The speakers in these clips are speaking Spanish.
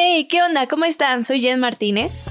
Hey, ¿qué onda? ¿Cómo están? Soy Jen Martínez.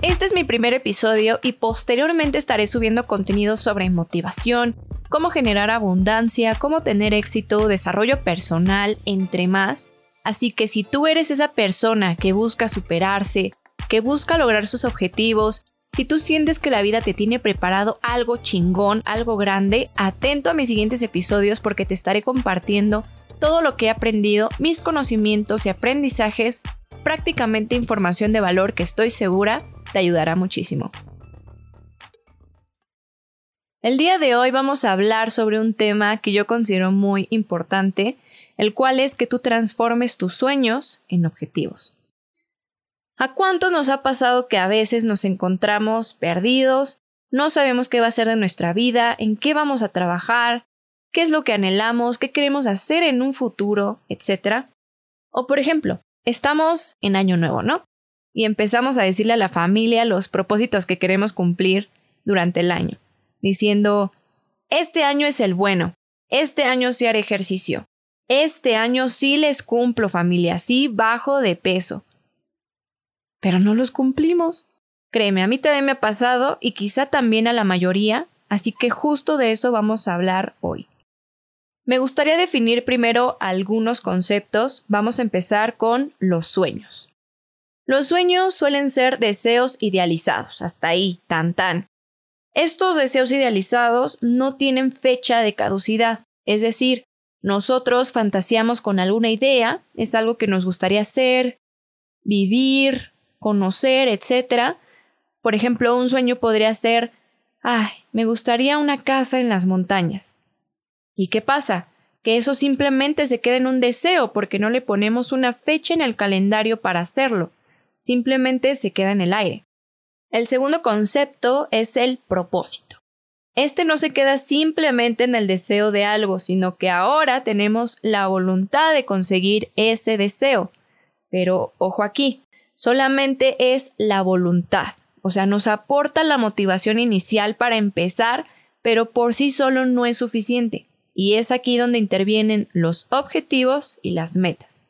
Este es mi primer episodio y posteriormente estaré subiendo contenido sobre motivación, cómo generar abundancia, cómo tener éxito, desarrollo personal, entre más. Así que si tú eres esa persona que busca superarse, que busca lograr sus objetivos, si tú sientes que la vida te tiene preparado algo chingón, algo grande, atento a mis siguientes episodios porque te estaré compartiendo todo lo que he aprendido, mis conocimientos y aprendizajes, prácticamente información de valor que estoy segura te ayudará muchísimo. El día de hoy vamos a hablar sobre un tema que yo considero muy importante, el cual es que tú transformes tus sueños en objetivos. ¿A cuántos nos ha pasado que a veces nos encontramos perdidos, no sabemos qué va a ser de nuestra vida, en qué vamos a trabajar, qué es lo que anhelamos, qué queremos hacer en un futuro, etcétera? O por ejemplo, estamos en año nuevo, ¿no? Y empezamos a decirle a la familia los propósitos que queremos cumplir durante el año, diciendo, este año es el bueno, este año sí haré ejercicio, este año sí les cumplo familia, sí bajo de peso, pero no los cumplimos. Créeme, a mí también me ha pasado y quizá también a la mayoría, así que justo de eso vamos a hablar hoy. Me gustaría definir primero algunos conceptos. Vamos a empezar con los sueños. Los sueños suelen ser deseos idealizados, hasta ahí, tan tan. Estos deseos idealizados no tienen fecha de caducidad, es decir, nosotros fantaseamos con alguna idea, es algo que nos gustaría hacer, vivir, conocer, etc. Por ejemplo, un sueño podría ser, ay, me gustaría una casa en las montañas. ¿Y qué pasa? Que eso simplemente se queda en un deseo porque no le ponemos una fecha en el calendario para hacerlo. Simplemente se queda en el aire. El segundo concepto es el propósito. Este no se queda simplemente en el deseo de algo, sino que ahora tenemos la voluntad de conseguir ese deseo. Pero ojo aquí, solamente es la voluntad. O sea, nos aporta la motivación inicial para empezar, pero por sí solo no es suficiente. Y es aquí donde intervienen los objetivos y las metas.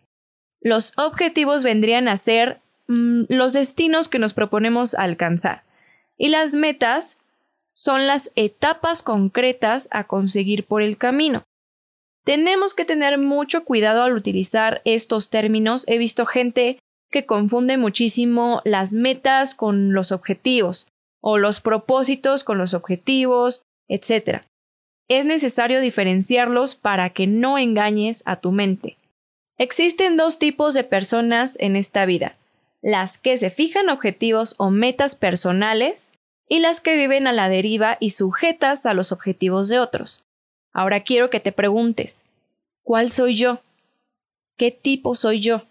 Los objetivos vendrían a ser mm, los destinos que nos proponemos alcanzar. Y las metas son las etapas concretas a conseguir por el camino. Tenemos que tener mucho cuidado al utilizar estos términos. He visto gente que confunde muchísimo las metas con los objetivos o los propósitos con los objetivos, etc. Es necesario diferenciarlos para que no engañes a tu mente. Existen dos tipos de personas en esta vida, las que se fijan objetivos o metas personales y las que viven a la deriva y sujetas a los objetivos de otros. Ahora quiero que te preguntes, ¿cuál soy yo? ¿Qué tipo soy yo?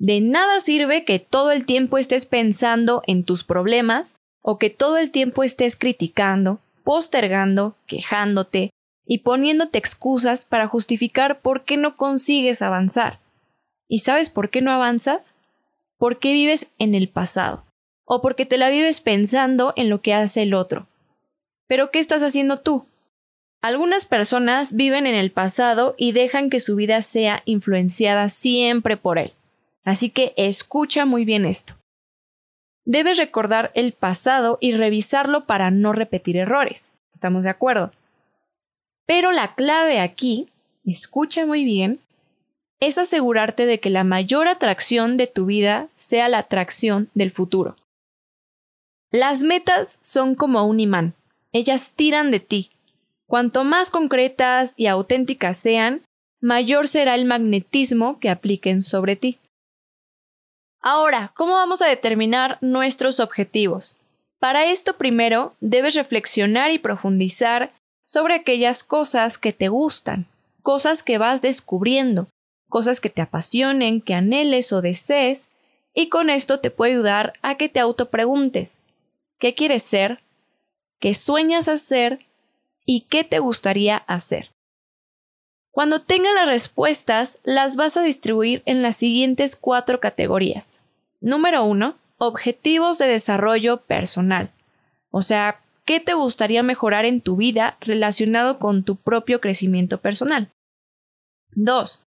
De nada sirve que todo el tiempo estés pensando en tus problemas o que todo el tiempo estés criticando, postergando, quejándote y poniéndote excusas para justificar por qué no consigues avanzar. ¿Y sabes por qué no avanzas? Porque vives en el pasado o porque te la vives pensando en lo que hace el otro. Pero ¿qué estás haciendo tú? Algunas personas viven en el pasado y dejan que su vida sea influenciada siempre por él. Así que escucha muy bien esto. Debes recordar el pasado y revisarlo para no repetir errores. ¿Estamos de acuerdo? Pero la clave aquí, escucha muy bien, es asegurarte de que la mayor atracción de tu vida sea la atracción del futuro. Las metas son como un imán. Ellas tiran de ti. Cuanto más concretas y auténticas sean, mayor será el magnetismo que apliquen sobre ti. Ahora, ¿cómo vamos a determinar nuestros objetivos? Para esto primero debes reflexionar y profundizar sobre aquellas cosas que te gustan, cosas que vas descubriendo, cosas que te apasionen, que anheles o desees, y con esto te puede ayudar a que te autopreguntes ¿qué quieres ser? ¿Qué sueñas hacer? ¿Y qué te gustaría hacer? Cuando tengas las respuestas, las vas a distribuir en las siguientes cuatro categorías. Número uno, objetivos de desarrollo personal. O sea, qué te gustaría mejorar en tu vida relacionado con tu propio crecimiento personal. 2.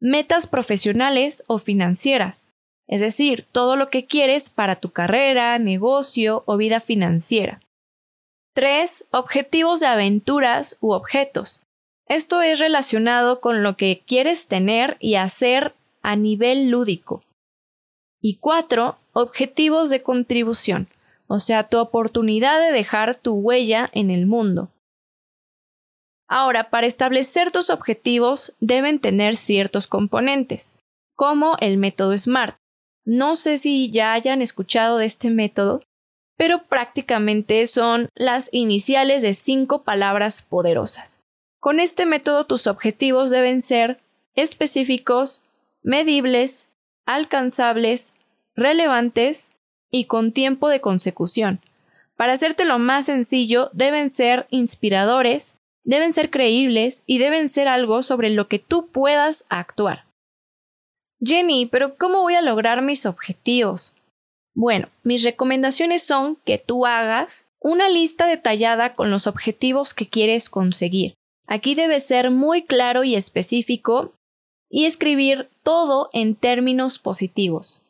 Metas profesionales o financieras, es decir, todo lo que quieres para tu carrera, negocio o vida financiera. 3. Objetivos de aventuras u objetos. Esto es relacionado con lo que quieres tener y hacer a nivel lúdico. Y 4. Objetivos de contribución, o sea, tu oportunidad de dejar tu huella en el mundo. Ahora, para establecer tus objetivos deben tener ciertos componentes, como el método SMART. No sé si ya hayan escuchado de este método, pero prácticamente son las iniciales de cinco palabras poderosas. Con este método tus objetivos deben ser específicos, medibles, alcanzables, relevantes y con tiempo de consecución. Para hacértelo más sencillo, deben ser inspiradores, deben ser creíbles y deben ser algo sobre lo que tú puedas actuar. Jenny, pero ¿cómo voy a lograr mis objetivos? Bueno, mis recomendaciones son que tú hagas una lista detallada con los objetivos que quieres conseguir. Aquí debes ser muy claro y específico y escribir todo en términos positivos.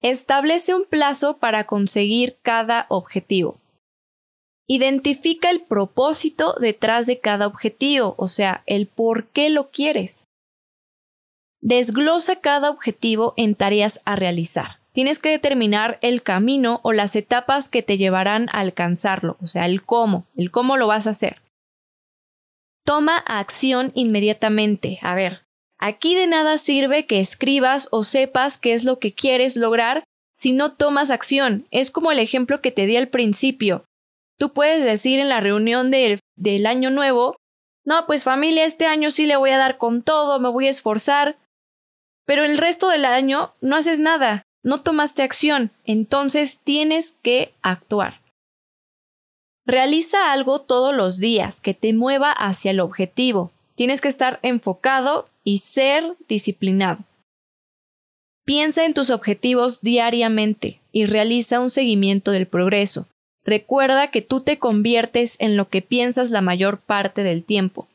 Establece un plazo para conseguir cada objetivo. Identifica el propósito detrás de cada objetivo, o sea, el por qué lo quieres. Desglosa cada objetivo en tareas a realizar. Tienes que determinar el camino o las etapas que te llevarán a alcanzarlo, o sea, el cómo, el cómo lo vas a hacer. Toma acción inmediatamente. A ver, aquí de nada sirve que escribas o sepas qué es lo que quieres lograr si no tomas acción. Es como el ejemplo que te di al principio. Tú puedes decir en la reunión del, del año nuevo, no, pues familia, este año sí le voy a dar con todo, me voy a esforzar, pero el resto del año no haces nada, no tomaste acción, entonces tienes que actuar. Realiza algo todos los días que te mueva hacia el objetivo. Tienes que estar enfocado y ser disciplinado. Piensa en tus objetivos diariamente y realiza un seguimiento del progreso. Recuerda que tú te conviertes en lo que piensas la mayor parte del tiempo.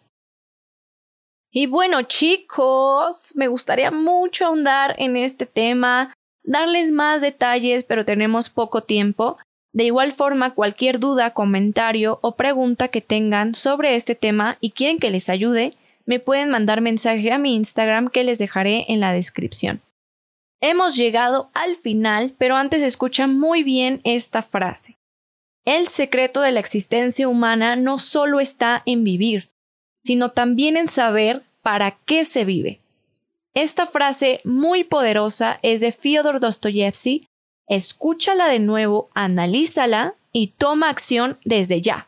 Y bueno, chicos, me gustaría mucho ahondar en este tema, darles más detalles, pero tenemos poco tiempo. De igual forma, cualquier duda, comentario o pregunta que tengan sobre este tema y quieren que les ayude, me pueden mandar mensaje a mi Instagram que les dejaré en la descripción. Hemos llegado al final, pero antes escucha muy bien esta frase. El secreto de la existencia humana no solo está en vivir, sino también en saber para qué se vive. Esta frase muy poderosa es de Fyodor Dostoyevsky. Escúchala de nuevo, analízala y toma acción desde ya.